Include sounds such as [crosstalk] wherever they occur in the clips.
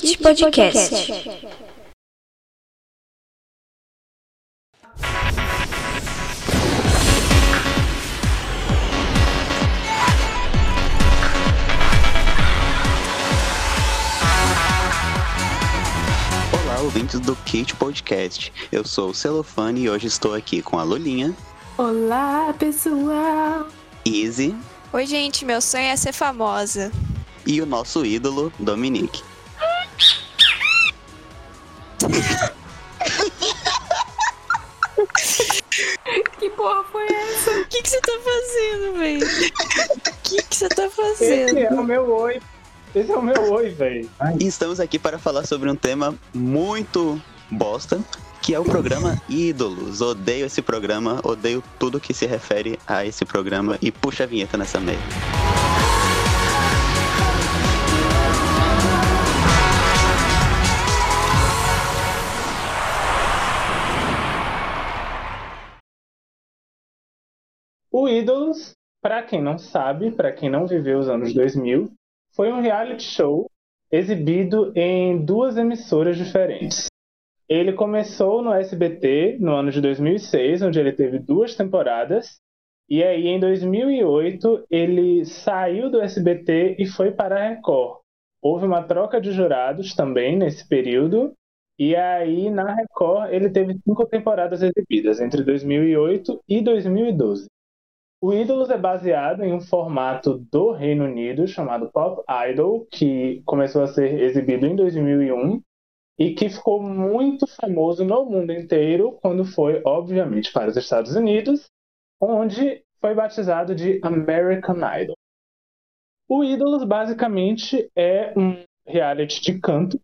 Kit Podcast. Olá, ouvintes do Kit Podcast. Eu sou o Celofane e hoje estou aqui com a Lulinha, Olá, pessoal! Easy Oi, gente, meu sonho é ser famosa. e o nosso ídolo, Dominique. [laughs] Que porra foi essa? O que que você tá fazendo, velho? O que que você tá Esse fazendo? é o meu oi. Esse é o meu oi, velho. Estamos aqui para falar sobre um tema muito bosta, que é o programa Ídolos. Odeio esse programa, odeio tudo que se refere a esse programa e puxa a vinheta nessa merda. O Ídolos, pra quem não sabe, pra quem não viveu os anos 2000, foi um reality show exibido em duas emissoras diferentes. Ele começou no SBT no ano de 2006, onde ele teve duas temporadas, e aí em 2008 ele saiu do SBT e foi para a Record. Houve uma troca de jurados também nesse período, e aí na Record ele teve cinco temporadas exibidas entre 2008 e 2012. O Ídolos é baseado em um formato do Reino Unido chamado Pop Idol, que começou a ser exibido em 2001 e que ficou muito famoso no mundo inteiro quando foi, obviamente, para os Estados Unidos, onde foi batizado de American Idol. O Ídolos basicamente é um reality de canto.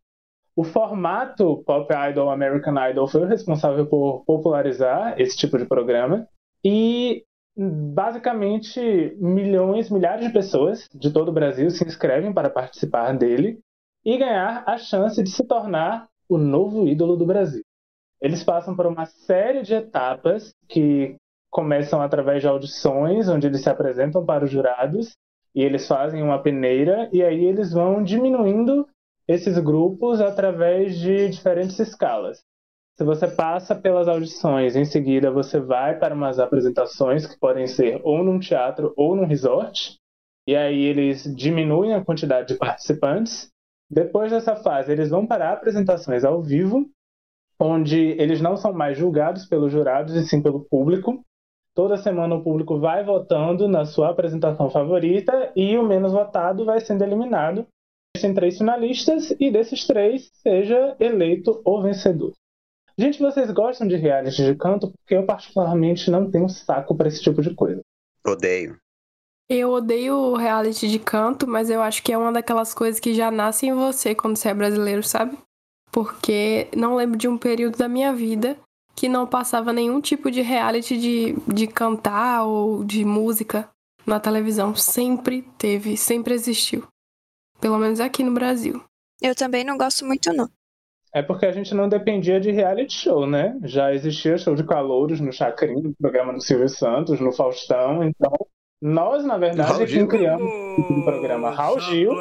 O formato Pop Idol American Idol foi o responsável por popularizar esse tipo de programa e basicamente milhões, milhares de pessoas de todo o Brasil se inscrevem para participar dele e ganhar a chance de se tornar o novo ídolo do Brasil. Eles passam por uma série de etapas que começam através de audições, onde eles se apresentam para os jurados e eles fazem uma peneira e aí eles vão diminuindo esses grupos através de diferentes escalas. Se você passa pelas audições, em seguida você vai para umas apresentações que podem ser ou num teatro ou num resort, e aí eles diminuem a quantidade de participantes. Depois dessa fase, eles vão para apresentações ao vivo, onde eles não são mais julgados pelos jurados e sim pelo público. Toda semana o público vai votando na sua apresentação favorita e o menos votado vai sendo eliminado. Tem três finalistas e desses três seja eleito o vencedor. Gente, vocês gostam de reality de canto? Porque eu particularmente não tenho saco para esse tipo de coisa. Odeio. Eu odeio reality de canto, mas eu acho que é uma daquelas coisas que já nasce em você quando você é brasileiro, sabe? Porque não lembro de um período da minha vida que não passava nenhum tipo de reality de, de cantar ou de música na televisão. Sempre teve, sempre existiu. Pelo menos aqui no Brasil. Eu também não gosto muito, não. É porque a gente não dependia de reality show, né? Já existia show de calouros no Chacrinha, no programa do Silvio Santos, no Faustão. Então, nós, na verdade, Raul é quem criamos o programa Raul Gil.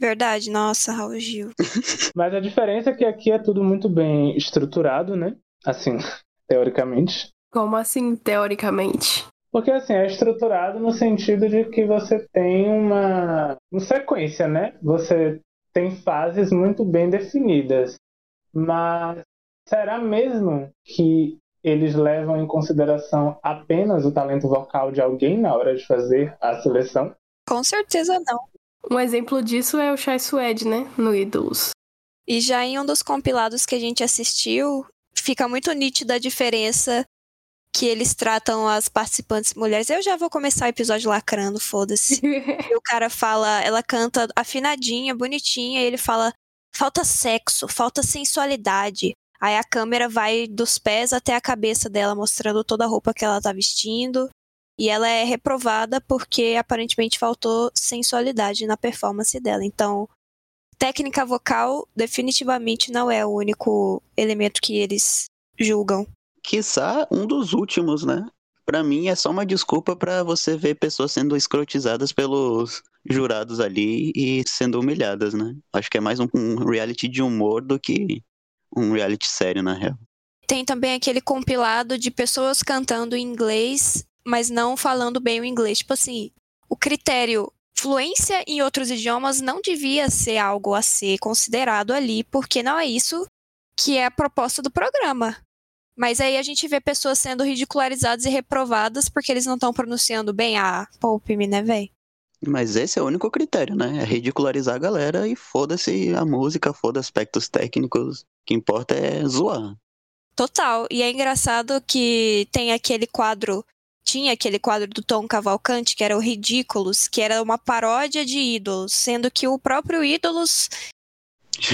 Verdade, nossa, Raul Gil. [laughs] Mas a diferença é que aqui é tudo muito bem estruturado, né? Assim, [laughs] teoricamente. Como assim, teoricamente? Porque assim, é estruturado no sentido de que você tem uma, uma sequência, né? Você tem fases muito bem definidas. Mas será mesmo que eles levam em consideração apenas o talento vocal de alguém na hora de fazer a seleção? Com certeza não. Um exemplo disso é o Chai Suede, né? No Ídolos. E já em um dos compilados que a gente assistiu, fica muito nítida a diferença que eles tratam as participantes mulheres. Eu já vou começar o episódio lacrando, foda-se. [laughs] E o cara fala, ela canta afinadinha, bonitinha, e ele fala: falta sexo, falta sensualidade. Aí a câmera vai dos pés até a cabeça dela, mostrando toda a roupa que ela tá vestindo. E ela é reprovada porque aparentemente faltou sensualidade na performance dela. Então, técnica vocal definitivamente não é o único elemento que eles julgam. Quiçá um dos últimos, né? Pra mim é só uma desculpa pra você ver pessoas sendo escrotizadas pelos jurados ali e sendo humilhadas, né? Acho que é mais um, um reality de humor do que um reality sério, na real. Tem também aquele compilado de pessoas cantando em inglês, mas não falando bem o inglês. Tipo assim, o critério fluência em outros idiomas não devia ser algo a ser considerado ali, porque não é isso que é a proposta do programa. Mas aí a gente vê pessoas sendo ridicularizadas e reprovadas porque eles não estão pronunciando bem a poupe-me, né, véi? Mas esse é o único critério, né? É ridicularizar a galera e foda-se a música, foda aspectos técnicos. O que importa é zoar. Total. E é engraçado que tem aquele quadro. Tinha aquele quadro do Tom Cavalcante, que era o Ridículos, que era uma paródia de ídolos, sendo que o próprio Ídolos,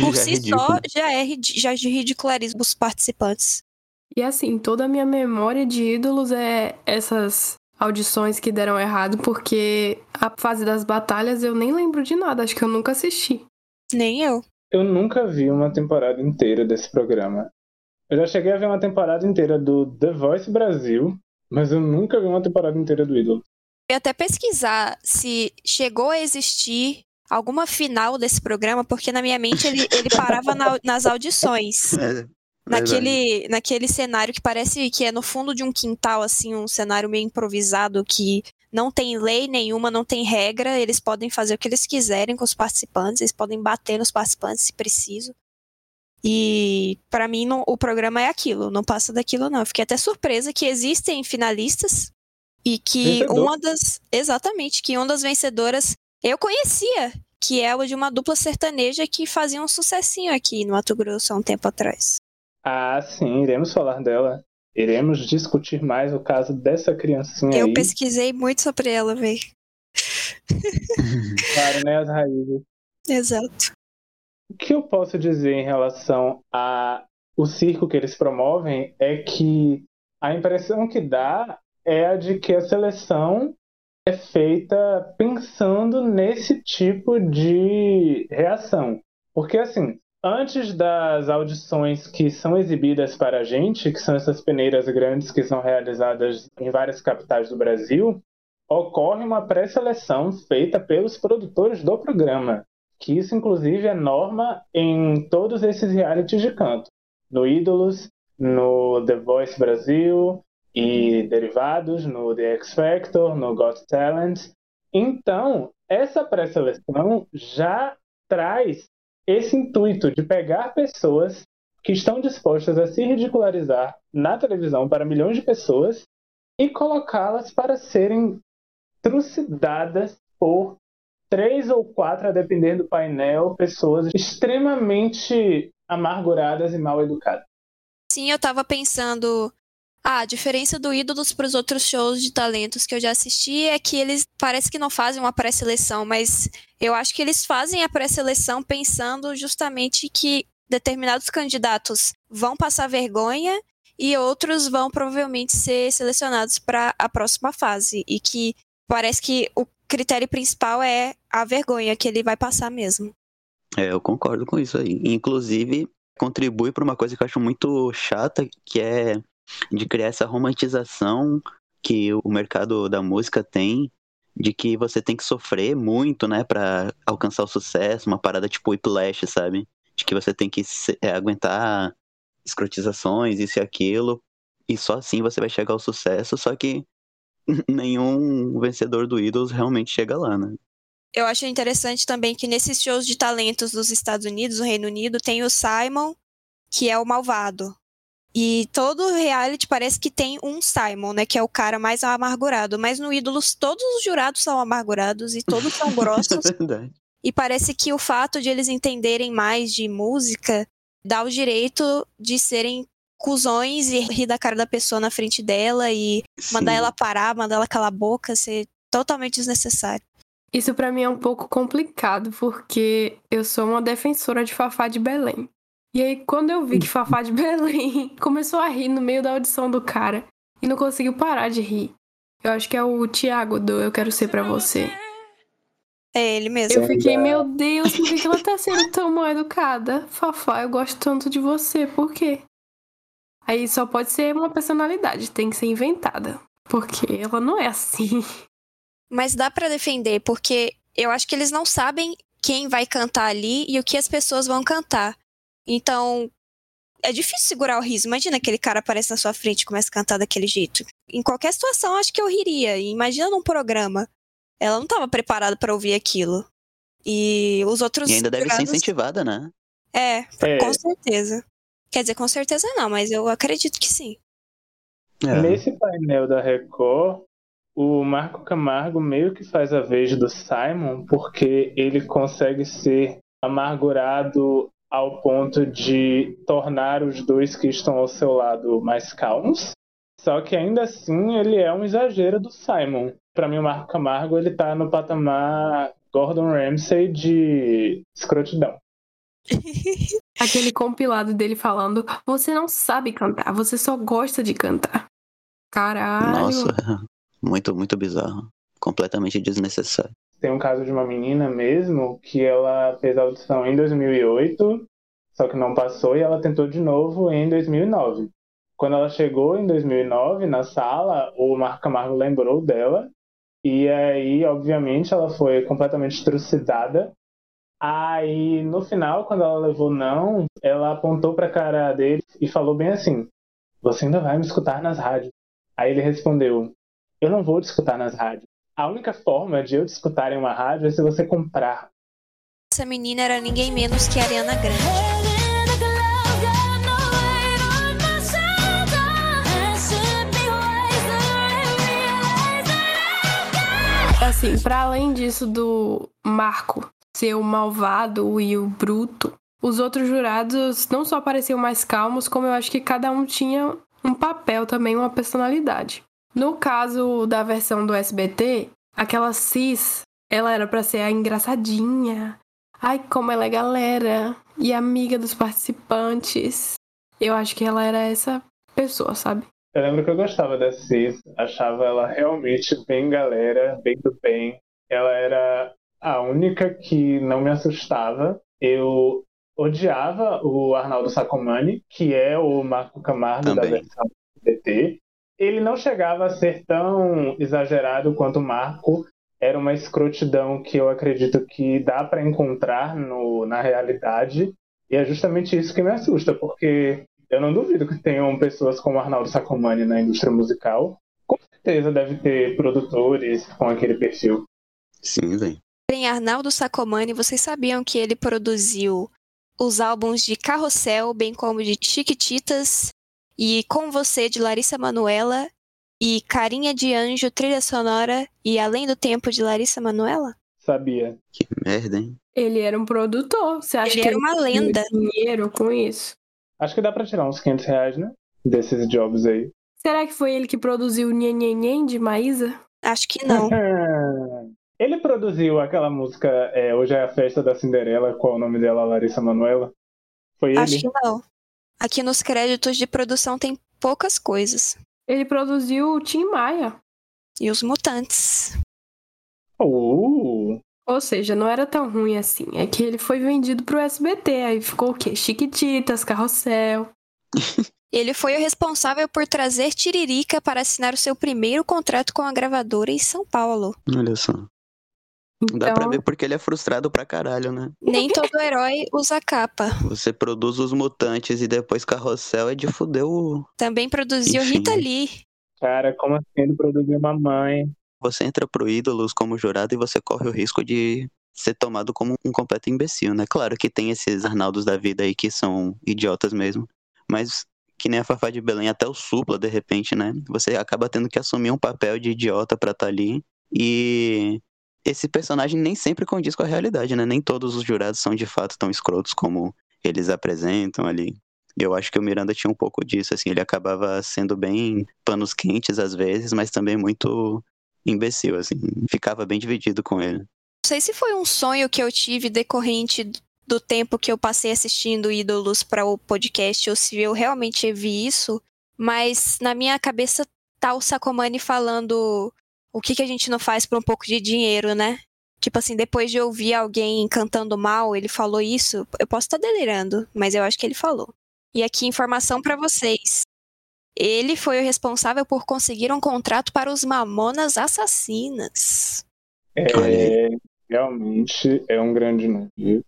por Já é si ridículo. só, já, é, já ridiculariza os participantes. E assim, toda a minha memória de ídolos é essas audições que deram errado, porque a fase das batalhas eu nem lembro de nada, acho que eu nunca assisti. Nem eu. Eu nunca vi uma temporada inteira desse programa. Eu já cheguei a ver uma temporada inteira do The Voice Brasil, mas eu nunca vi uma temporada inteira do Ídolo. Eu ia até pesquisar se chegou a existir alguma final desse programa, porque na minha mente ele, ele parava na- nas audições. [laughs] Naquele, naquele cenário que parece que é no fundo de um quintal, assim, um cenário meio improvisado que não tem lei nenhuma, não tem regra, eles podem fazer o que eles quiserem com os participantes, eles podem bater nos participantes se preciso. E pra mim não- o programa é aquilo, não passa daquilo não. Eu fiquei até surpresa que existem finalistas e que Vencedor. uma das exatamente, que uma das vencedoras eu conhecia, que é o de uma dupla sertaneja que fazia um sucessinho aqui no Mato Grosso há um tempo atrás. Ah, sim, iremos falar dela. Iremos discutir mais o caso dessa criancinha Eu aí. pesquisei muito sobre ela, véi. [laughs] Claro, né, as raízes. Exato. O que eu posso dizer em relação a o circo que eles promovem é que a impressão que dá é a de que a seleção é feita pensando nesse tipo de reação. Porque assim, antes das audições que são exibidas para a gente, que são essas peneiras grandes que são realizadas em várias capitais do Brasil, ocorre uma pré-seleção feita pelos produtores do programa que isso inclusive é norma em todos esses realities de canto. No Ídolos, no The Voice Brasil e derivados, no The X Factor, no Got Talent. Então, essa pré-seleção já traz esse intuito de pegar pessoas que estão dispostas a se ridicularizar na televisão para milhões de pessoas e colocá-las para serem trucidadas por três ou quatro, a depender do painel, pessoas extremamente amarguradas e mal educadas. Sim, eu tava pensando. Ah, a diferença do Ídolos para os outros shows de talentos que eu já assisti é que eles parece que não fazem uma pré-seleção, mas eu acho que eles fazem a pré-seleção pensando justamente que determinados candidatos vão passar vergonha e outros vão provavelmente ser selecionados para a próxima fase. E que parece que o critério principal é a vergonha que ele vai passar mesmo. É, eu concordo com isso aí. Inclusive, contribui para uma coisa que eu acho muito chata, que é de criar essa romantização que o mercado da música tem, de que você tem que sofrer muito, né, para alcançar o sucesso, uma parada tipo Whiplash, sabe? De que você tem que se- é, aguentar escrotizações, isso e aquilo, e só assim você vai chegar ao sucesso, só que [laughs] nenhum vencedor do Idols realmente chega lá, né? Eu acho interessante também que nesses shows de talentos dos Estados Unidos, do Reino Unido, tem o Simon, que é o malvado. E todo reality parece que tem um Simon, né? Que é o cara mais amargurado. Mas no Ídolos, todos os jurados são amargurados e todos são [laughs] grossos. É verdade. e parece que o fato de eles entenderem mais de música dá o direito de serem cuzões e rir da cara da pessoa na frente dela e mandar Sim. ela parar, mandar ela calar a boca, ser totalmente desnecessário. Isso pra mim é um pouco complicado, porque eu sou uma defensora de Fafá de Belém. E aí, quando eu vi que Fafá de Belém [laughs] começou a rir no meio da audição do cara e não conseguiu parar de rir. Eu acho que é o Thiago do Eu Quero Ser Pra Você. É ele mesmo. Eu fiquei, meu Deus, por que ela tá sendo tão mal educada? Fafá, eu gosto tanto de você, por quê? Aí só pode ser uma personalidade, tem que ser inventada. Porque ela não é assim. Mas dá pra defender, porque eu acho que eles não sabem quem vai cantar ali e o que as pessoas vão cantar. Então, é difícil segurar o riso. Imagina aquele cara aparece na sua frente e começa a cantar daquele jeito. Em qualquer situação, acho que eu riria. Imagina num programa. Ela não estava preparada para ouvir aquilo. E os outros. E ainda deve ser incentivada, né? É, é, com certeza. Quer dizer, com certeza não, mas eu acredito que sim. É. Nesse painel da Record, o Marco Camargo meio que faz a vez do Simon, porque ele consegue ser amargurado ao ponto de tornar os dois que estão ao seu lado mais calmos. Só que ainda assim ele é um exagero do Simon. Para mim, o Marco Camargo ele tá no patamar Gordon Ramsay de escrotidão. [laughs] Aquele compilado dele falando: Você não sabe cantar, você só gosta de cantar. Caralho. Nossa, [laughs] muito, muito bizarro. Completamente desnecessário. Tem um caso de uma menina mesmo que ela fez a audição em 2008, só que não passou e ela tentou de novo em 2009. Quando ela chegou em 2009 na sala, o Marco Camargo lembrou dela e aí, obviamente, ela foi completamente trucidada. Aí, no final, quando ela levou não, ela apontou para a cara dele e falou bem assim: Você ainda vai me escutar nas rádios. Aí ele respondeu: Eu não vou te escutar nas rádios. A única forma de eu te escutar em uma rádio é se você comprar. Essa menina era ninguém menos que a Ariana Grande. Assim, para além disso do Marco ser o malvado e o bruto, os outros jurados não só pareciam mais calmos, como eu acho que cada um tinha um papel também, uma personalidade. No caso da versão do SBT, aquela Cis, ela era para ser a engraçadinha. Ai, como ela é galera e amiga dos participantes. Eu acho que ela era essa pessoa, sabe? Eu lembro que eu gostava da Cis, achava ela realmente bem galera, bem do bem. Ela era a única que não me assustava. Eu odiava o Arnaldo Sacomani, que é o Marco Camargo Também. da versão SBT ele não chegava a ser tão exagerado quanto o Marco. Era uma escrotidão que eu acredito que dá para encontrar no, na realidade. E é justamente isso que me assusta, porque eu não duvido que tenham pessoas como Arnaldo Sacomani na indústria musical. Com certeza deve ter produtores com aquele perfil. Sim, vem. Em Arnaldo Sacomani, vocês sabiam que ele produziu os álbuns de Carrossel, bem como de Chiquititas e Com Você, de Larissa Manuela, e Carinha de Anjo, trilha sonora, e Além do Tempo, de Larissa Manuela? Sabia. Que merda, hein? Ele era um produtor. Você acha ele que era uma lenda. dinheiro com isso? Acho que dá pra tirar uns 500 reais, né? Desses jobs aí. Será que foi ele que produziu o Nhen de Maísa? Acho que não. [laughs] ele produziu aquela música é, Hoje é a Festa da Cinderela, qual é o nome dela? Larissa Manuela? Foi ele? Acho que não. Aqui nos créditos de produção tem poucas coisas. Ele produziu o Tim Maia. E os Mutantes. Uh. Ou seja, não era tão ruim assim. É que ele foi vendido pro SBT. Aí ficou o quê? Chiquititas, Carrossel. [laughs] ele foi o responsável por trazer Tiririca para assinar o seu primeiro contrato com a gravadora em São Paulo. Olha só. Então... Dá pra então ver porque ele é frustrado pra caralho, né? Nem todo herói usa capa. Você produz os mutantes e depois carrossel é de fuder o. Também produziu Enfim. Rita Lee. Cara, como assim ele produziu uma mãe? Você entra pro ídolos como jurado e você corre o risco de ser tomado como um completo imbecil, né? Claro que tem esses Arnaldos da vida aí que são idiotas mesmo. Mas que nem a Fafá de Belém, até o Supla, de repente, né? Você acaba tendo que assumir um papel de idiota pra estar tá ali. E esse personagem nem sempre condiz com a realidade, né? Nem todos os jurados são de fato tão escrotos como eles apresentam ali. Eu acho que o Miranda tinha um pouco disso, assim, ele acabava sendo bem panos quentes às vezes, mas também muito imbecil, assim, ficava bem dividido com ele. Não sei se foi um sonho que eu tive decorrente do tempo que eu passei assistindo Ídolos para o podcast, ou se eu realmente vi isso, mas na minha cabeça tá o Sacomani falando o que, que a gente não faz por um pouco de dinheiro, né? Tipo assim, depois de ouvir alguém cantando mal, ele falou isso. Eu posso estar delirando, mas eu acho que ele falou. E aqui, informação para vocês. Ele foi o responsável por conseguir um contrato para os Mamonas Assassinas. É, Realmente é um grande nome.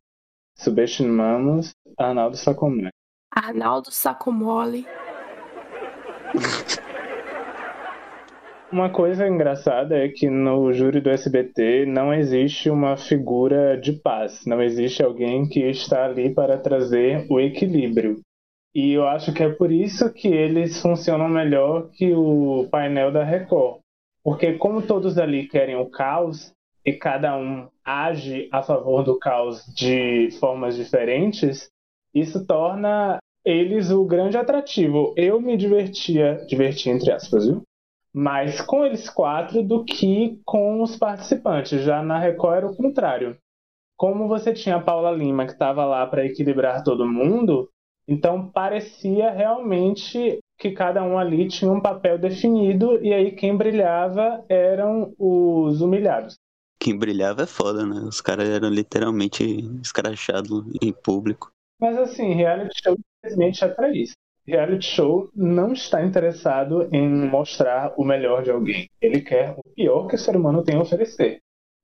Subestimamos Arnaldo Sacomé. Arnaldo Sacomole. [laughs] Uma coisa engraçada é que no júri do SBT não existe uma figura de paz, não existe alguém que está ali para trazer o equilíbrio. E eu acho que é por isso que eles funcionam melhor que o painel da Record. Porque como todos ali querem o caos e cada um age a favor do caos de formas diferentes, isso torna eles o grande atrativo. Eu me divertia, divertia entre aspas, viu? Mais com eles quatro do que com os participantes. Já na Record era o contrário. Como você tinha a Paula Lima, que estava lá para equilibrar todo mundo, então parecia realmente que cada um ali tinha um papel definido e aí quem brilhava eram os humilhados. Quem brilhava é foda, né? Os caras eram literalmente escrachados em público. Mas assim, reality show infelizmente é para isso reality show não está interessado em mostrar o melhor de alguém. Ele quer o pior que o ser humano tem a oferecer.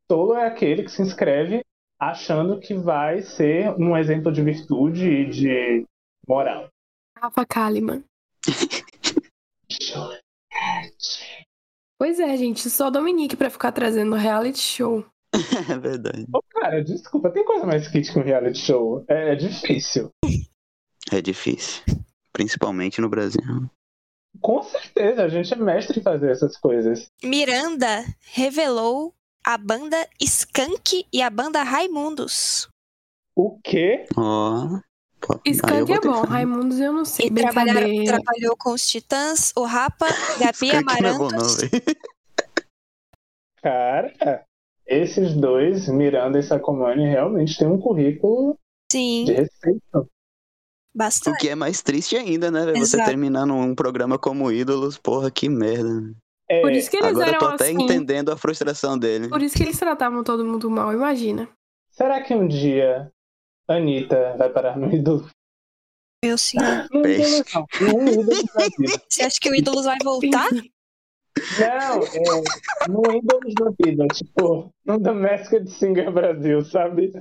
Tolo é aquele que se inscreve achando que vai ser um exemplo de virtude e de moral. Rafa Kalimann. Pois é, gente, só Dominique pra ficar trazendo reality show. [laughs] é verdade. Ô, cara, desculpa, tem coisa mais kit que um reality show? É, é difícil. É difícil. Principalmente no Brasil. Com certeza, a gente é mestre em fazer essas coisas. Miranda revelou a banda Skank e a banda Raimundos. O quê? Ó. Eu Skank é bom. Raimundos eu não sei. E trabalhou com os Titãs, o Rapa, [laughs] Gabi Skank não é bom, não, Amarantos. velho. Cara, esses dois, Miranda e Sacomani, realmente têm um currículo Sim, de respeito. O bastante. que é mais triste ainda, né? velho? Você Exato. terminando um programa como Ídolos, porra, que merda. É, Por isso que eles Agora eu tô eram até assim. entendendo a frustração dele. Por isso que eles tratavam todo mundo mal, imagina. Será que um dia Anitta vai parar no ídolo? Meu senhor. Ídolo Peste. não, no ídolo. Você acha que o Ídolos vai voltar? Não, é no ídolos da vida, tipo, no Domestic Singer Brasil, sabe?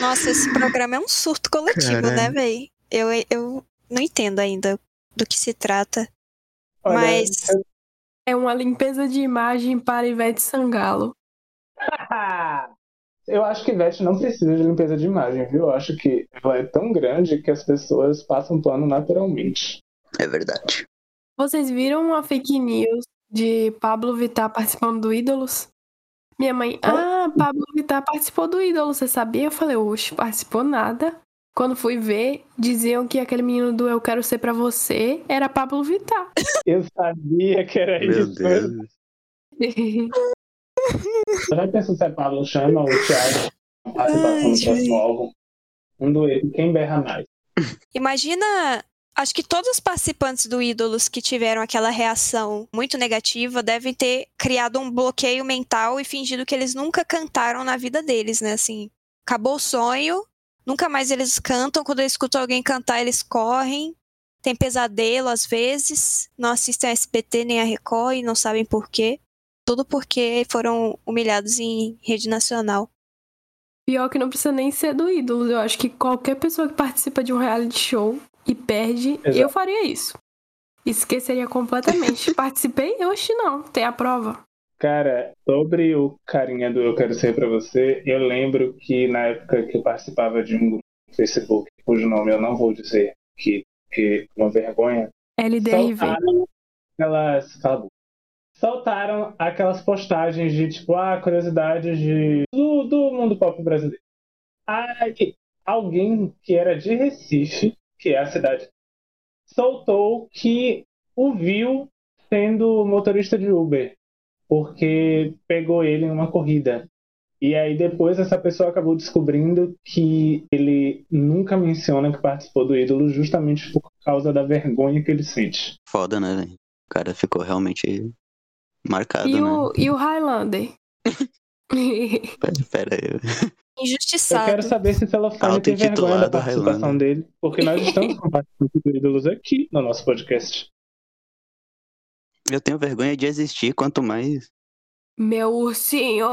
Nossa, esse programa é um surto coletivo, Caralho. né, véi? Eu, eu não entendo ainda do que se trata. Olha, Mas- É uma limpeza de imagem para Ivete Sangalo. [laughs] Eu acho que Ivete não precisa de limpeza de imagem, viu? Eu acho que ela é tão grande que as pessoas passam pano naturalmente. É verdade. Vocês viram uma fake news de Pablo Vittar participando do Ídolos? Minha mãe, ah, Pablo Vittar participou do Ídolos, você sabia? Eu falei, oxe, participou nada. Quando fui ver, diziam que aquele menino do Eu Quero Ser Pra Você era Pablo Vittar. [laughs] Eu sabia que era Meu isso. Deus. Já pensou se é Pablo chama ou Thiago participação no próximo álbum? Um dueto, quem berra mais? Imagina. Acho que todos os participantes do Ídolos que tiveram aquela reação muito negativa devem ter criado um bloqueio mental e fingido que eles nunca cantaram na vida deles, né? Assim, acabou o sonho, nunca mais eles cantam. Quando eles escutam alguém cantar, eles correm. Tem pesadelo às vezes, não assistem a SBT nem a Record e não sabem por quê. Tudo porque foram humilhados em rede nacional. Pior que não precisa nem ser do Ídolos. Eu acho que qualquer pessoa que participa de um reality show e perde, Exato. eu faria isso. Esqueceria completamente. [laughs] Participei? Eu acho não. Tem a prova. Cara, sobre o carinha do Eu Quero Ser Pra Você, eu lembro que na época que eu participava de um grupo no Facebook, cujo nome eu não vou dizer, que, que uma vergonha, LDRV. soltaram aquelas. Cala. Soltaram aquelas postagens de tipo, ah, curiosidades de, do, do mundo pop brasileiro. Aí, alguém que era de Recife, que é a cidade, soltou que o viu sendo motorista de Uber, porque pegou ele em uma corrida. E aí depois essa pessoa acabou descobrindo que ele nunca menciona que participou do ídolo justamente por causa da vergonha que ele sente. Foda, né, velho? O cara ficou realmente marcado, E né? o, e o Highlander? [laughs] Pera, pera aí. Eu Injustiçado. quero saber se Celofane tem vergonha da participação Highlander. dele, porque nós estamos com participantes do ídolos aqui no nosso podcast. Eu tenho vergonha de existir, quanto mais. Meu ursinho!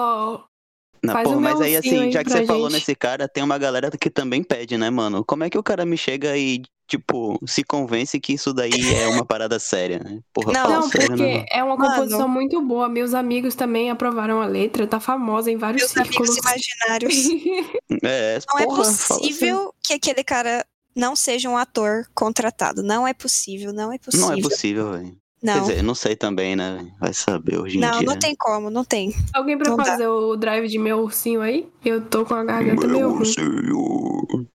Não, Faz porra, o mas aí assim, aí já que você falou gente. nesse cara, tem uma galera que também pede, né, mano? Como é que o cara me chega e, tipo, se convence que isso daí é uma parada séria, né? Porra, Não, Não, sério, porque né? é uma Mano. composição muito boa. Meus amigos também aprovaram a letra, tá famosa em vários Meus amigos círculos. imaginários. [laughs] É, Não porra, é possível que aquele cara não seja um ator contratado. Não é possível, não é possível. Não é possível, velho. Quer Não, dizer, não sei também, né? Vai saber hoje em não, dia. não tem como, não tem. Alguém pra Não dá. fazer o drive de meu ursinho aí? Eu tô com a garganta meio Meu ruim. senhor.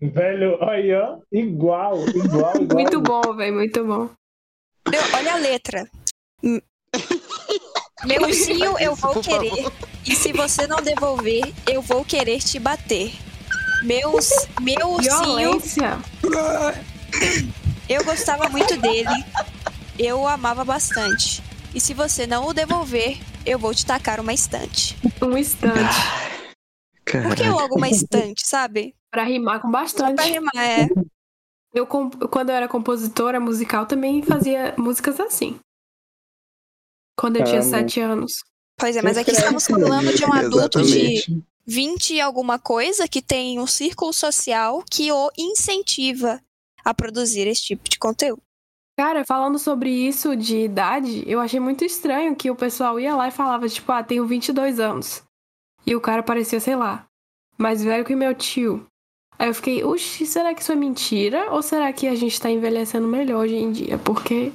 Velho, olha, ó, igual, igual, [laughs] igual. Muito bom, velho, muito bom. Meu, olha a letra. Meu ursinho, eu vou querer. E se você não devolver, eu vou querer te bater. Meus, meu ursinho, Violência. eu gostava muito dele. Eu o amava bastante. E se você não o devolver, eu vou te tacar uma estante. Um instante. Por que logo uma estante, sabe? Pra rimar com Só bastante. pra rimar, é. Eu, quando eu era compositora musical, também fazia músicas assim. Quando eu tinha sete anos. Pois é, mas aqui estamos falando de um adulto de Exatamente. 20 e alguma coisa que tem um círculo social que o incentiva a produzir esse tipo de conteúdo. Cara, falando sobre isso de idade, eu achei muito estranho que o pessoal ia lá e falava, tipo, ah, tenho 22 anos. E o cara parecia, sei lá, mais velho que meu tio. Aí eu fiquei, oxi, será que isso é mentira? Ou será que a gente tá envelhecendo melhor hoje em dia? Porque,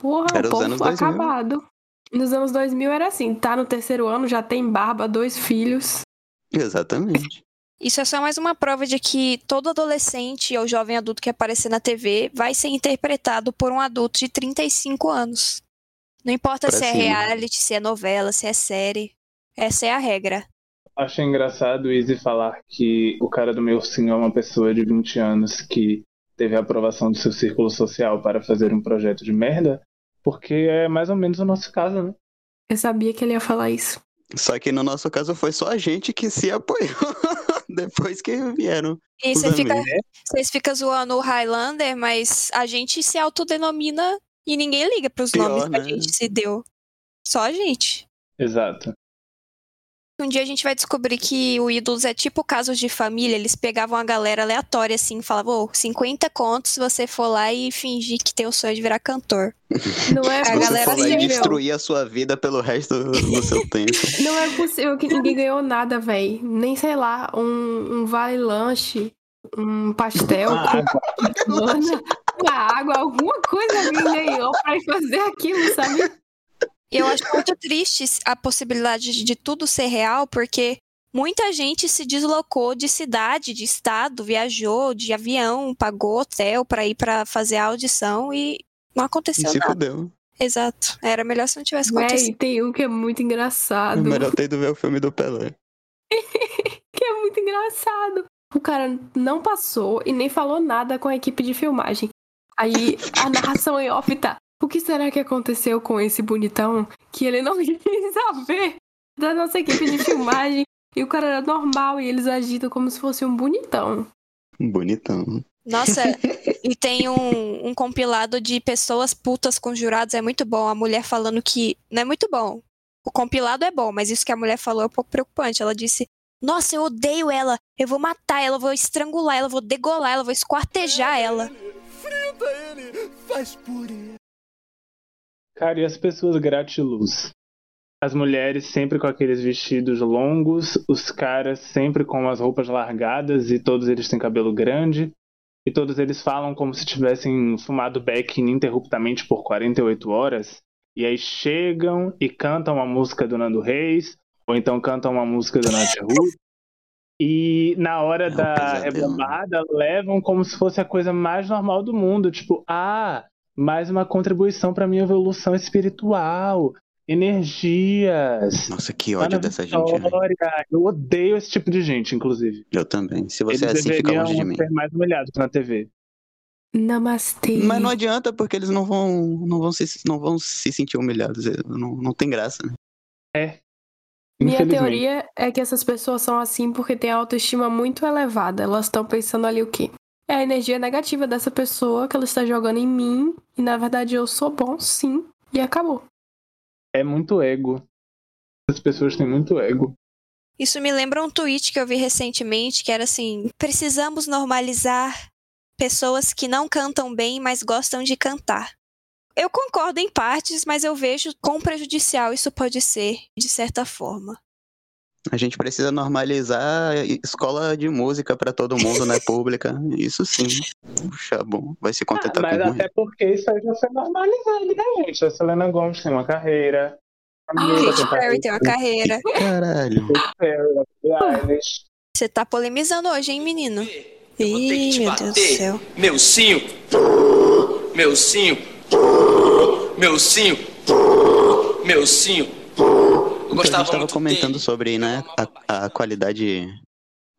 porra, Era o povo 2000. acabado. Nos anos 2000 era assim, tá no terceiro ano, já tem barba, dois filhos. Exatamente. Isso é só mais uma prova de que todo adolescente ou jovem adulto que aparecer na TV vai ser interpretado por um adulto de 35 anos. Não importa Pra se é reality, se é novela, se é série. Essa é a regra. Achei engraçado o Izzy falar que o cara do meu ursinho é uma pessoa de 20 anos que teve a aprovação do seu círculo social para fazer um projeto de merda, porque é mais ou menos o nosso caso, né? Eu sabia que ele ia falar isso. Só que no nosso caso foi só a gente que se apoiou [laughs] [laughs] depois que vieram. E Os você fica, amigos. vocês ficam zoando o Highlander, mas a gente se autodenomina e ninguém liga pros Pior, nomes que a né? gente se deu. Só a gente. Exato. Um dia a gente vai descobrir que o Ídolos é tipo casos de família, eles pegavam a galera aleatória assim, falavam, ô, 50 contos se você for lá e fingir que tem o sonho de virar cantor. Não é A Você galera for e viu. destruir a sua vida pelo resto do seu [laughs] tempo. Não é possível que ninguém ganhou nada, véi. Nem, sei lá, um, um vale lanche, um pastel Ah, com banana, uma água, alguma coisa alguém ganhou pra ir fazer aquilo, sabe? E eu acho muito triste a possibilidade de- tudo ser real, porque muita gente se deslocou de cidade, de estado, viajou de avião, pagou hotel pra ir pra fazer a audição e não E aconteceu se nada. fudeu. Exato. Era melhor se não tivesse acontecido. tem um que é muito engraçado. Melhor ter ido ver o filme do Pelé. [laughs] Que é muito engraçado. O cara não passou e nem falou nada com a equipe de filmagem. Aí a narração em off tá. O que será que aconteceu com esse bonitão que ele não [laughs] quis saber da nossa equipe de filmagem? E o cara era normal e eles agitam como se fosse um bonitão. Bonitão. Nossa, [laughs] e tem um, um compilado de pessoas putas com jurados, é muito bom. A mulher falando que. Não é muito bom. O compilado é bom, mas isso que a mulher falou é um pouco preocupante. Ela disse: Nossa, eu odeio ela. Eu vou matar ela, eu vou estrangular ela, eu vou degolar ela, eu vou esquartejar ela. Frita ele, faz purê. Cara, e as pessoas gratiluz? As mulheres sempre com aqueles vestidos longos, os caras sempre com as roupas largadas e todos eles têm cabelo grande. E todos eles falam como se tivessem fumado beck ininterruptamente por 48 horas. E aí chegam e cantam a música do Nando Reis, ou então cantam uma música do Nath Ruth. E na hora É um da rebombada, levam como se fosse a coisa mais normal do mundo. Tipo, ah, mais uma contribuição para minha evolução espiritual, energias. Nossa, que tá ódio dessa gente, vitória. Eu odeio esse tipo de gente, inclusive. Eu também. Se você é Eles assim, fica longe de mim. ser mais humilhados na TV. Namastê. Mas não adianta, porque eles não vão, não vão, se, não vão se sentir humilhados. é, Não, não tem graça. né? Minha Infelizmente. teoria é que essas pessoas são assim porque têm a autoestima muito elevada. Elas estão pensando ali o quê? É a energia negativa dessa pessoa que ela está jogando em mim. E na verdade eu sou bom, sim. E acabou. É muito ego. As pessoas têm muito ego. Isso me lembra um tweet que eu vi recentemente que era assim: precisamos normalizar pessoas que não cantam bem, mas gostam de cantar. Eu concordo em partes, mas eu vejo quão prejudicial isso pode ser, de certa forma. A gente precisa normalizar escola de música para todo mundo, né? [laughs] Pública. Isso sim. Puxa, bom. Vai se contentar ah, mas com até porque isso aí já foi normalizado, né, gente? A Selena Gomes tem uma carreira. A Katy Perry tem uma carreira. [laughs] Caralho. Você tá polemizando hoje, hein, menino? Ih, meu Deus do céu. Meu sim. Meu sim. Meu sim. Meu sim. Eu gostava a gente estava comentando dele. sobre né, a, a qualidade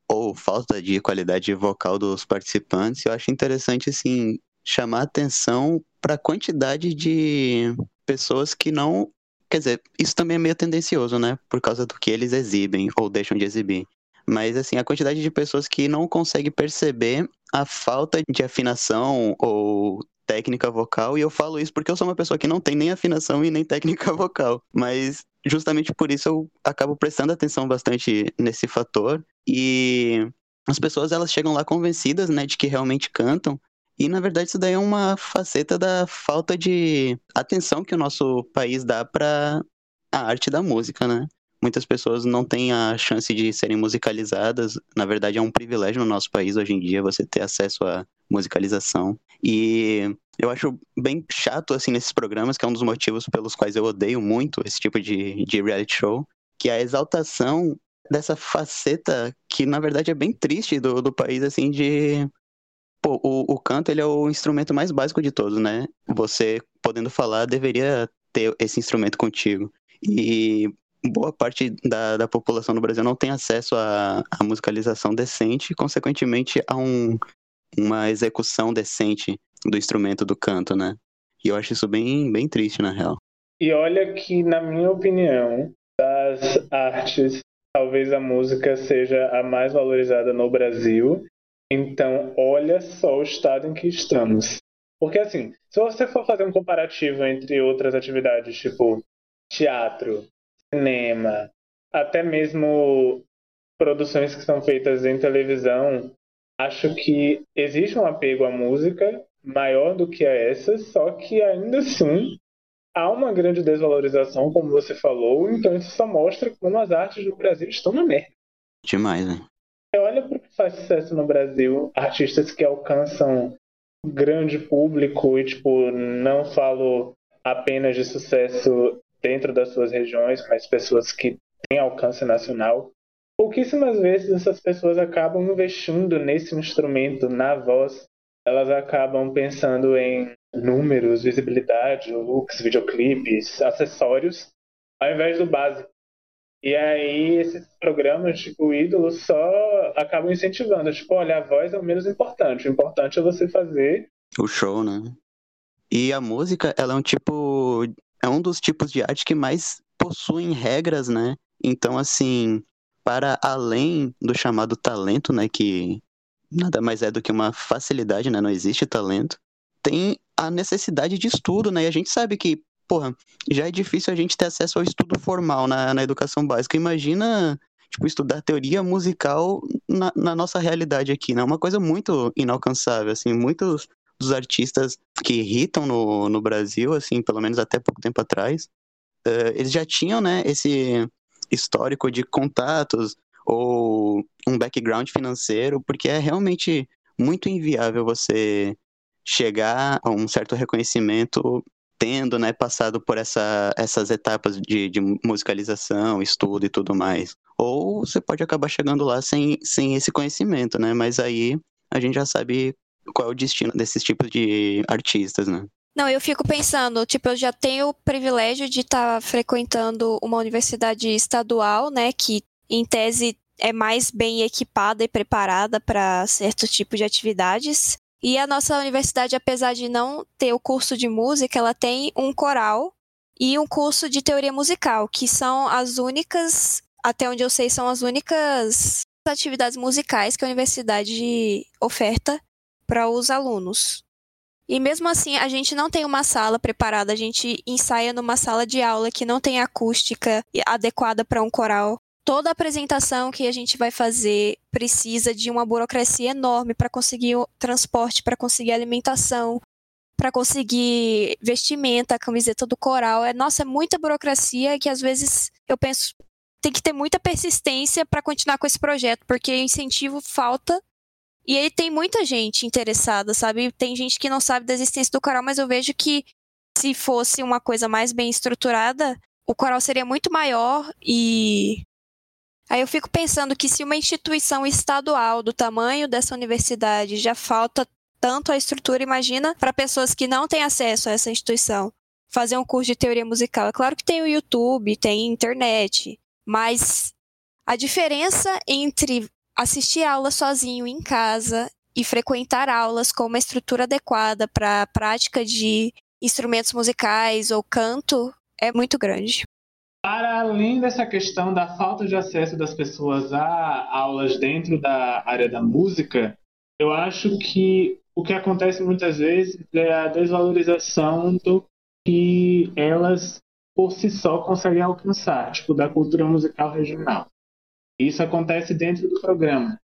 ou falta de qualidade vocal dos participantes. Eu acho interessante assim chamar atenção para a quantidade de pessoas que não Quer dizer, isso também é meio tendencioso, né? Por causa do que eles exibem ou deixam de exibir. Mas, assim, a quantidade de pessoas que não consegue perceber a falta de afinação ou técnica vocal, e eu falo isso porque eu sou uma pessoa que não tem nem afinação e nem técnica [laughs] vocal. Mas justamente por isso eu acabo prestando atenção bastante nesse fator. E as pessoas elas chegam lá convencidas, né, de que realmente cantam. E na verdade isso daí é uma faceta da falta de atenção que o nosso país dá para a arte da música, né? Muitas pessoas não têm a chance de serem musicalizadas. Na verdade, é um privilégio no nosso país hoje em dia você ter acesso à musicalização. E eu acho bem chato, assim, nesses programas, que é um dos motivos pelos quais eu odeio muito esse tipo de, de reality show, que é a exaltação dessa faceta que, na verdade, é bem triste do, do país, assim, de... Pô, o, o canto, ele é o instrumento mais básico de todos, né? Você, podendo falar, deveria ter esse instrumento contigo. E boa parte da, da população no Brasil não tem acesso à, musicalização decente consequentemente, a um, uma execução decente do instrumento do canto, né? E eu acho isso bem, bem triste, na real. E olha que, na minha opinião, das artes, talvez a música seja a mais valorizada no Brasil. Então, olha só o estado em que estamos. Porque, assim, se você for fazer um comparativo entre outras atividades, tipo teatro, cinema, até mesmo produções que são feitas em televisão, acho que existe um apego à música maior do que a essa, só que ainda assim há uma grande desvalorização, como você falou, então isso só mostra como as artes do Brasil estão na merda. Demais, né? Olha para o que faz sucesso no Brasil, artistas que alcançam grande público e, tipo, não falo apenas de sucesso dentro das suas regiões, mas pessoas que têm alcance nacional. Pouquíssimas vezes essas pessoas acabam investindo nesse instrumento, na voz. Elas acabam pensando em números, visibilidade, looks, videoclipes, acessórios, ao invés do básico. E aí esses programas, tipo, o ídolo só acabam incentivando. Tipo, olha, a voz é o menos importante. O importante é você fazer o show, né? E a música, ela é um tipo é um dos tipos de arte que mais possuem regras, né? Então, assim, para além do chamado talento, né, que nada mais é do que uma facilidade, né, não existe talento, tem a necessidade de estudo, né? E a gente sabe que, porra, já é difícil a gente ter acesso ao estudo formal na, na educação básica. Imagina, tipo, estudar teoria musical na, na nossa realidade aqui, né? Uma coisa muito inalcançável, assim, muitos dos artistas que irritam no, no Brasil, assim, pelo menos até pouco tempo atrás, uh, eles já tinham, né, esse histórico de contatos ou um background financeiro, porque é realmente muito inviável você chegar a um certo reconhecimento tendo, né, passado por essa, essas etapas de, de musicalização, estudo e tudo mais. Ou você pode acabar chegando lá sem, sem esse conhecimento, né? Mas aí a gente já sabe qual é o destino desses tipos de artistas, né? Não, eu fico pensando, tipo, eu já tenho o privilégio de estar tá frequentando uma universidade estadual, né, que em tese é mais bem equipada e preparada para certo tipo de atividades. E a nossa universidade, apesar de não ter o curso de música, ela tem um coral e um curso de teoria musical, que são as únicas, até onde eu sei, são as únicas atividades musicais que a universidade oferta para os alunos. E mesmo assim, a gente não tem uma sala preparada, a gente ensaia numa sala de aula que não tem acústica adequada para um coral. toda apresentação que a gente vai fazer precisa de uma burocracia enorme para conseguir transporte, para conseguir alimentação, para conseguir vestimenta, camiseta do coral. É, nossa, é muita burocracia que às vezes eu penso tem que ter muita persistência para continuar com esse projeto, porque incentivo falta. E aí tem muita gente interessada, sabe? Tem gente que não sabe da existência do coral, mas eu vejo que se fosse uma coisa mais bem estruturada, o coral seria muito maior e Aí eu fico pensando que se uma instituição estadual do tamanho dessa universidade já falta tanto a estrutura, imagina para pessoas que não têm acesso a essa instituição fazer um curso de teoria musical. É claro que tem o YouTube, tem internet, mas a diferença entre assistir aula sozinho em casa e frequentar aulas com uma estrutura adequada para a prática de instrumentos musicais ou canto é muito grande. Para além dessa questão da falta de acesso das pessoas a aulas dentro da área da música, eu acho que o que acontece muitas vezes é a desvalorização do que elas por si só conseguem alcançar, tipo da cultura musical regional. Isso acontece dentro do programa.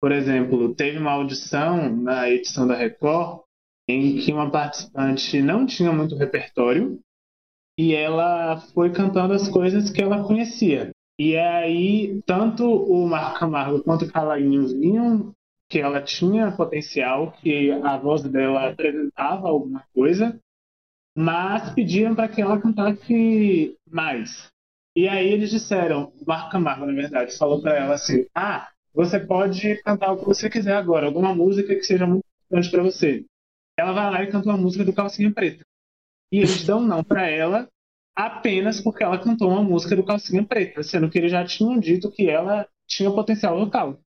Por exemplo, teve uma audição na edição da Record em que uma participante não tinha muito repertório e ela foi cantando as coisas que ela conhecia. E aí, tanto o Marco Camargo quanto o Calainho viam que ela tinha potencial, que a voz dela apresentava alguma coisa, mas pediam para que ela cantasse mais. E aí eles disseram, Marco Camargo, na verdade, falou para ela assim: Ah, você pode cantar o que você quiser agora, alguma música que seja muito importante para você. Ela vai lá e canta uma música do Calcinha Preta. E eles dão não para ela apenas porque ela cantou uma música do Calcinha Preta, sendo que eles já tinham dito que ela tinha potencial vocal.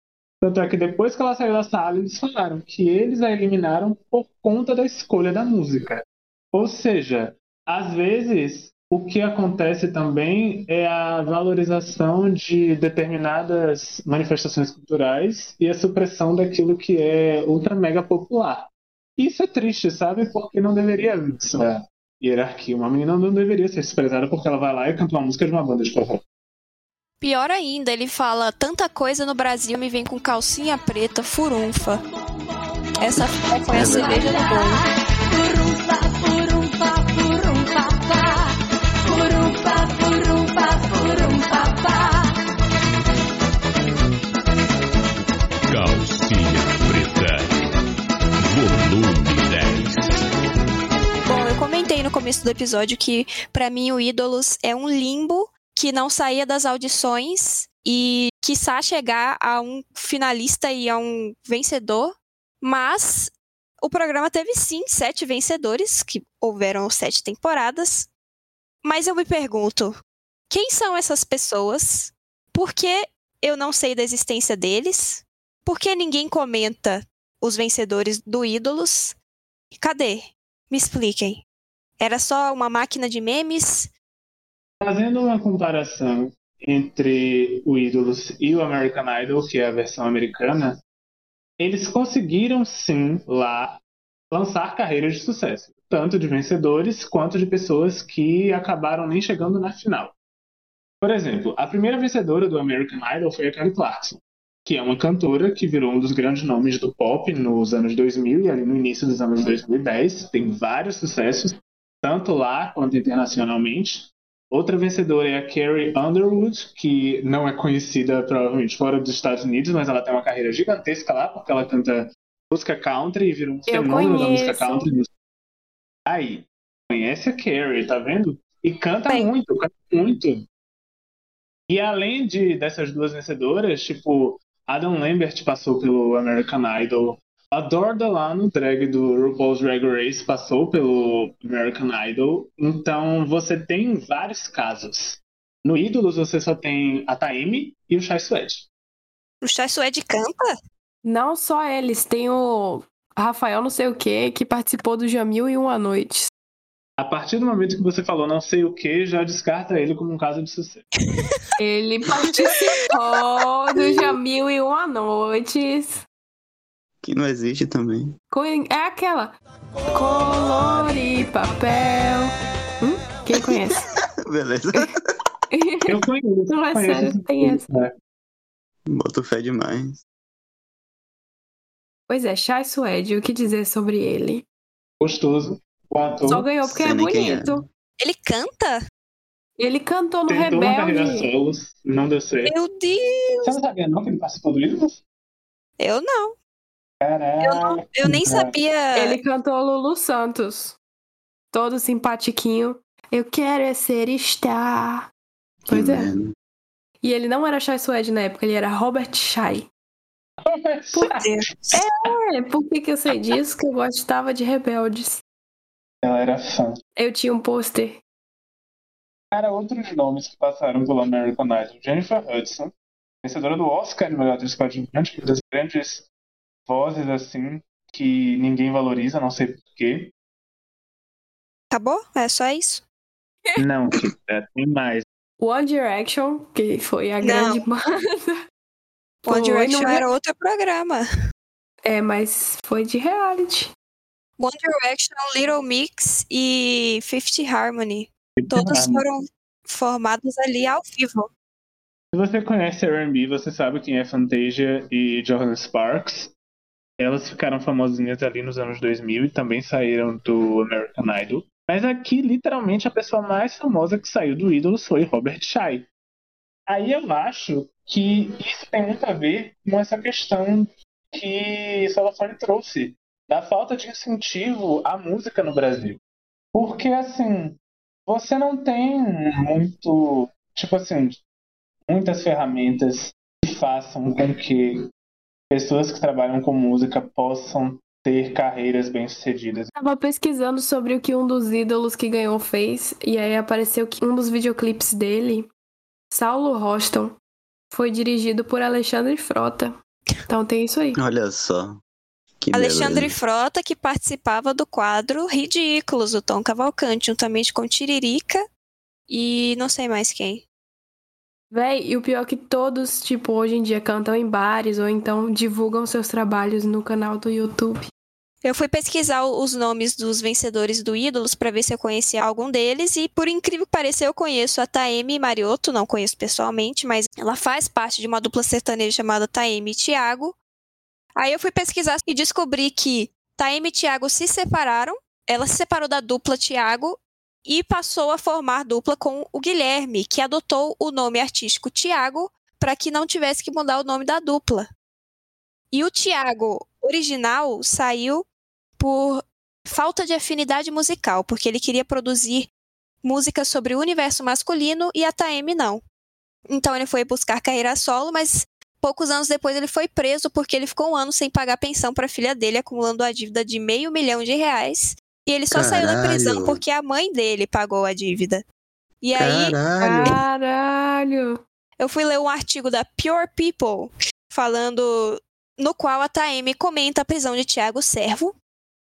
Tanto é que depois que ela saiu da sala, eles falaram que eles a eliminaram por conta da escolha da música. Ou seja, às vezes o que acontece também é a valorização de determinadas manifestações culturais e a supressão daquilo que é ultra mega popular. Isso é triste, sabe? Porque não deveria isso hierarquia. Uma menina não deveria ser desprezada porque ela vai lá e canta uma música de uma banda de forró. Pior ainda, ele fala tanta coisa no Brasil me vem com calcinha preta, furunfa. Essa foi a cerveja do bolo. Começo do episódio que, para mim, o Ídolos é um limbo que não saía das audições e quiçá chegar a um finalista e a um vencedor, mas o programa teve sim sete vencedores, que houveram sete temporadas. Mas eu me pergunto: quem são essas pessoas? Por que eu não sei da existência deles? Por que ninguém comenta os vencedores do Ídolos? Cadê? Me expliquem. Era só uma máquina de memes? Fazendo uma comparação entre o Ídolos e o American Idol, que é a versão americana, eles conseguiram sim lá lançar carreiras de sucesso, tanto de vencedores quanto de pessoas que acabaram nem chegando na final. Por exemplo, a primeira vencedora do American Idol foi a Kelly Clarkson, que é uma cantora que virou um dos grandes nomes do pop nos anos 2000 e ali no início dos anos 2010, tem vários sucessos, tanto lá quanto internacionalmente. Outra vencedora é a Carrie Underwood, que não é conhecida provavelmente fora dos Estados Unidos, mas ela tem uma carreira gigantesca lá, porque ela canta música country e virou um fenômeno da música country. Aí, conhece a Carrie, tá vendo? E canta Bem. muito, canta muito. E além de dessas duas vencedoras, tipo, Adam Lambert passou pelo American Idol a Dor Delano, drag do RuPaul's Drag Race, passou pelo American Idol. Então você tem vários casos. No Ídolos você só tem a Taime e o Chai Suede. O Chai Suede canta? Não só eles, tem o Rafael não sei o que, que participou do Jamil e Uma Noite. A partir do momento que você falou não sei o que, já descarta ele como um caso de sucesso. ele participou do [laughs] Jamil e Uma Noites que não existe também. É aquela. Colore papel. Hum? Quem conhece? [laughs] Beleza. [laughs] Eu conheço. Não, é conheço sério, tem filme, né? Boto fé demais. Pois é, Chai Suede, o que dizer sobre ele? Gostoso. Só ganhou porque sei é é. bonito. Ele canta? Ele cantou no tentou uma carreira Rebelde. solos, não deu certo. Meu Deus! Você não sabia não que ele participou do Ídolos? Eu não. Caraca. Eu nem sabia. Ele cantou Lulu Santos. Todo simpatiquinho. Eu quero é ser star. Pois Que é. E ele não era Chai Suede na época, ele era Robert Chai. Deus. É, por que, que eu sei disso? Que eu gostava de Rebeldes. Ela era fã. Eu tinha um pôster. Cara, outros nomes que passaram pelo American Idol. Jennifer Hudson, vencedora do Oscar de melhor atriz coadjuvante, uma das grandes vozes, assim, que ninguém valoriza, não sei porquê. Acabou? É só isso? [laughs] Não, é, tem mais. One Direction, que foi a Não. grande [laughs] banda. One Direction não era outro programa. É, mas foi de reality. One Direction, Little Mix e Fifth Harmony. Todos Ah, foram formados ali ao vivo. Se você conhece R&B, você sabe quem é Fantasia e Johanna Sparks. Elas ficaram famosinhas ali nos anos 2000 e também saíram do American Idol. Mas aqui, literalmente, a pessoa mais famosa que saiu do Ídolos foi Robert Shai. Aí eu acho que isso tem muito a ver com essa questão que Solafone trouxe, da falta de incentivo à música no Brasil. Porque, assim, você não tem muito, tipo assim, muitas ferramentas que façam com que pessoas que trabalham com música possam ter carreiras bem-sucedidas. Tava pesquisando sobre o que um dos ídolos que ganhou fez, e aí apareceu que um dos videoclipes dele, Saulo Roston, foi dirigido por Alexandre Frota. Então tem isso aí. Olha só. Que Alexandre beleza. Frota, que participava do quadro Ridículos, do Tom Cavalcante, juntamente com Tiririca e não sei mais quem. Véi, e o pior é que todos, tipo, hoje em dia cantam em bares ou então divulgam seus trabalhos no canal do YouTube. Eu fui pesquisar os nomes dos vencedores do Ídolos para ver se eu conhecia algum deles e por incrível que pareça eu conheço a Taeme Marioto, não conheço pessoalmente, mas ela faz parte de uma dupla sertaneja chamada Taeme e Thiago. Aí eu fui pesquisar e descobri que Taeme e Thiago se separaram, ela se separou da dupla Thiago e passou a formar dupla com o Guilherme, que adotou o nome artístico Thiago para que não tivesse que mudar o nome da dupla. E o Thiago original saiu por falta de afinidade musical, porque ele queria produzir música sobre o universo masculino e a Taeme não. Então ele foi buscar carreira solo, mas poucos anos depois ele foi preso porque ele ficou um ano sem pagar pensão para a filha dele, acumulando a dívida de meio milhão de reais. E ele só saiu da prisão Caralho. porque a mãe dele pagou a dívida. E aí Caralho. Caralho! eu fui ler um artigo da Pure People falando no qual a Taeme comenta a prisão de Tiago Servo.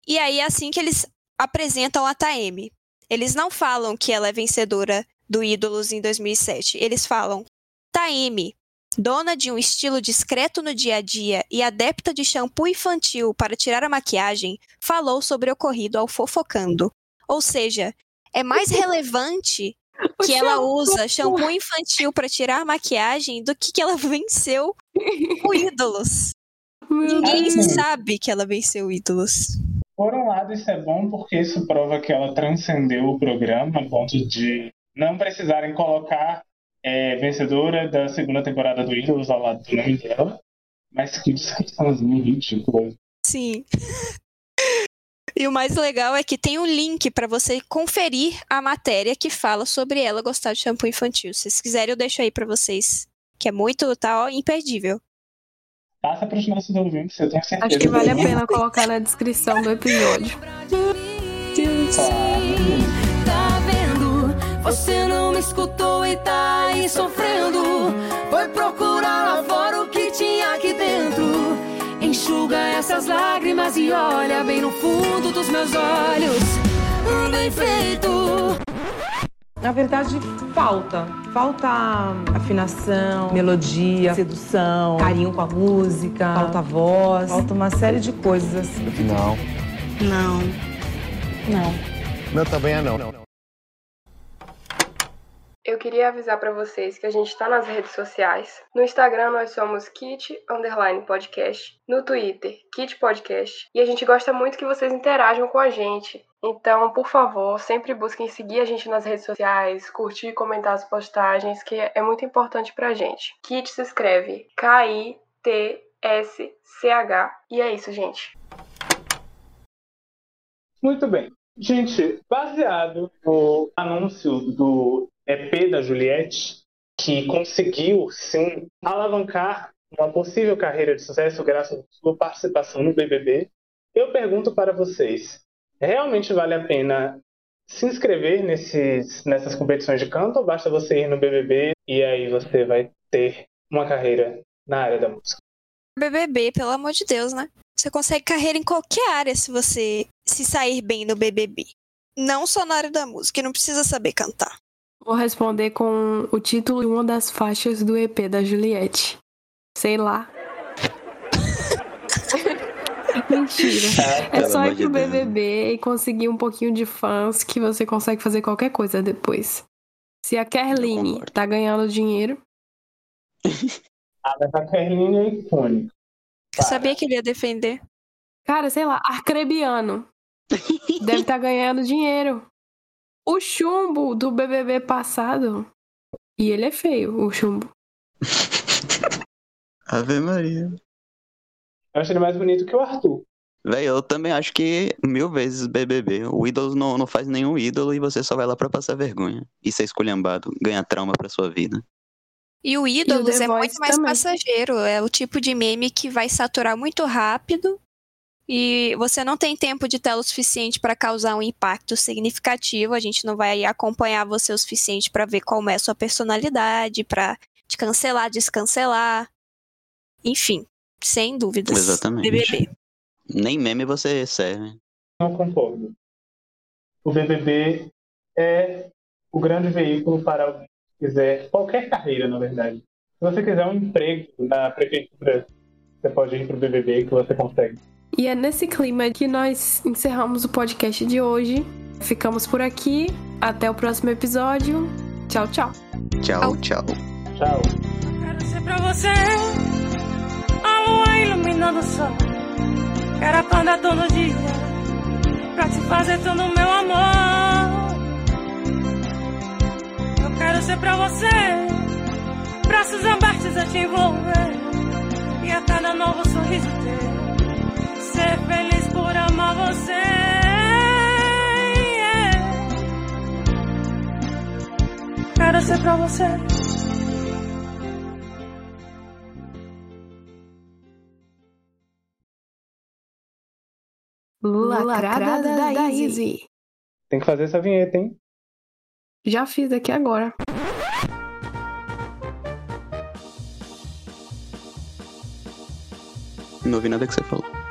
E aí é assim que eles apresentam a Taeme. Eles não falam que ela é vencedora do Ídolos em 2007. Eles falam: Taeme, dona de um estilo discreto no dia a dia e adepta de shampoo infantil para tirar a maquiagem, falou sobre o ocorrido ao fofocando. Ou seja, é mais [laughs] relevante que ela usa shampoo infantil para tirar a maquiagem do que que ela [laughs] venceu o Ídolos. Ninguém sabe que ela venceu o Ídolos. Por um lado, isso é bom porque isso prova que ela transcendeu o programa a ponto de não precisarem colocar é, vencedora da segunda temporada do Ídolos ao lado do nome dela. Mas que descriçãozinha ridícula. Sim. [laughs] E o mais legal é que tem um link para você conferir a matéria que fala sobre ela gostar de shampoo infantil. Se vocês quiserem, eu deixo aí para vocês. Que é muito, tá ó, imperdível. Passa para os nossos ouvintes, eu tenho certeza. Acho que vale a pena colocar na descrição do episódio. vão- Tá vendo? Você não me escutou e tá aí sofrendo. Foi procurar lá fora o que tinha aqui dentro. Enxuga essas lágrimas e olha bem no fundo dos meus olhos. Bem feito. Na verdade, falta. Falta afinação, melodia, sedução, carinho com a música, falta voz, falta uma série de coisas assim. Não, Não. Não. meu também é não. Eu eu queria avisar para vocês que a gente está nas redes sociais. No Instagram nós somos Kit Underline Podcast, no Twitter Kit Podcast, e a gente gosta muito que vocês interajam com a gente. Então, por favor, sempre busquem seguir a gente nas redes sociais, curtir e comentar as postagens, que é muito importante pra gente. Kit se escreve K-I-T-S-C-H. E é isso, gente. Muito bem. Gente, baseado no anúncio do EP da Juliette, que conseguiu, sim, alavancar uma possível carreira de sucesso graças à sua participação no BBB, eu pergunto para vocês: realmente vale a pena se inscrever nesses, nessas competições de canto ou basta você ir no BBB e aí você vai ter uma carreira na área da música? BBB, pelo amor de Deus, né? Você consegue carreira em qualquer área se você se sair bem no BBB. Não só na área da música, e não precisa saber cantar. Vou responder com o título de uma das faixas do EP da Juliette. Sei lá. [laughs] Mentira. [laughs] É Pelo só ir de pro Deus. BBB e conseguir um pouquinho de fãs que você consegue fazer qualquer coisa depois. Se a Kerline tá ganhando dinheiro, [laughs] Ah, mas a Kerline é icônica. Eu sabia que ele ia defender. cara, sei lá, Arcrebiano deve estar ganhando dinheiro. O chumbo do BBB passado. E ele é feio, o chumbo. [laughs] Ave Maria. Eu acho ele mais bonito que o Arthur. Véi, eu também acho que mil vezes BBB. O ídolo não, não faz nenhum ídolo e você só vai lá pra passar vergonha. E ser esculhambado, ganhar trauma pra sua vida. E o Ídolos The é Voice muito mais também. passageiro. É o tipo de meme que vai saturar muito rápido. E você não tem tempo de tela o suficiente para causar um impacto significativo. A gente não vai acompanhar você o suficiente para ver qual é a sua personalidade, para te cancelar, descancelar. Enfim, sem dúvidas. Exatamente. BBB. Nem meme você serve. Não concordo. O BBB é o grande veículo para alguém que quiser qualquer carreira, na verdade. Se você quiser um emprego na prefeitura, você pode ir pro BBB que você consegue. E é nesse clima que nós encerramos o podcast de hoje. Ficamos por aqui. Até o próximo episódio. Tchau, tchau. Tchau, tchau. Tchau. Quero ser pra você a lua iluminando o sol. Quero acordar todo dia pra te fazer todo o meu amor. Eu quero ser pra você braços abertos a te envolver e a cada novo sorriso teu ser feliz por amar você. Yeah. Quero ser pra você. Lacrada da Easy. Tem que fazer essa vinheta, hein? Já fiz aqui agora. Não ouvi nada que você falou.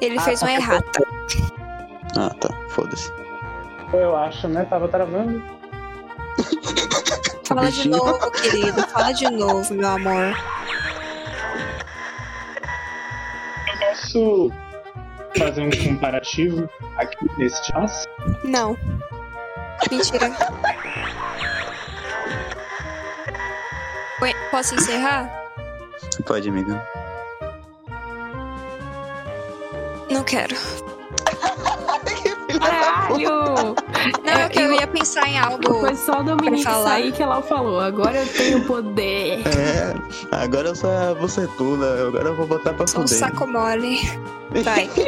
Ele fez uma errata. Ah, tá. Foda-se. Eu acho, né? Tava travando. [laughs] Fala de Bichinho. novo, querido. Fala de novo, meu amor. Posso fazer um comparativo aqui nesse chance? Não. Mentira. Posso encerrar? Pode, amiga. Não quero. [laughs] Caralho! Não, é que eu ia pensar em algo. Foi só o Dominique falar. sair que ela falou. Agora eu tenho poder. É, agora eu sou você tudo. Agora eu vou botar pra Sou um fuder. saco mole. Vai. [laughs]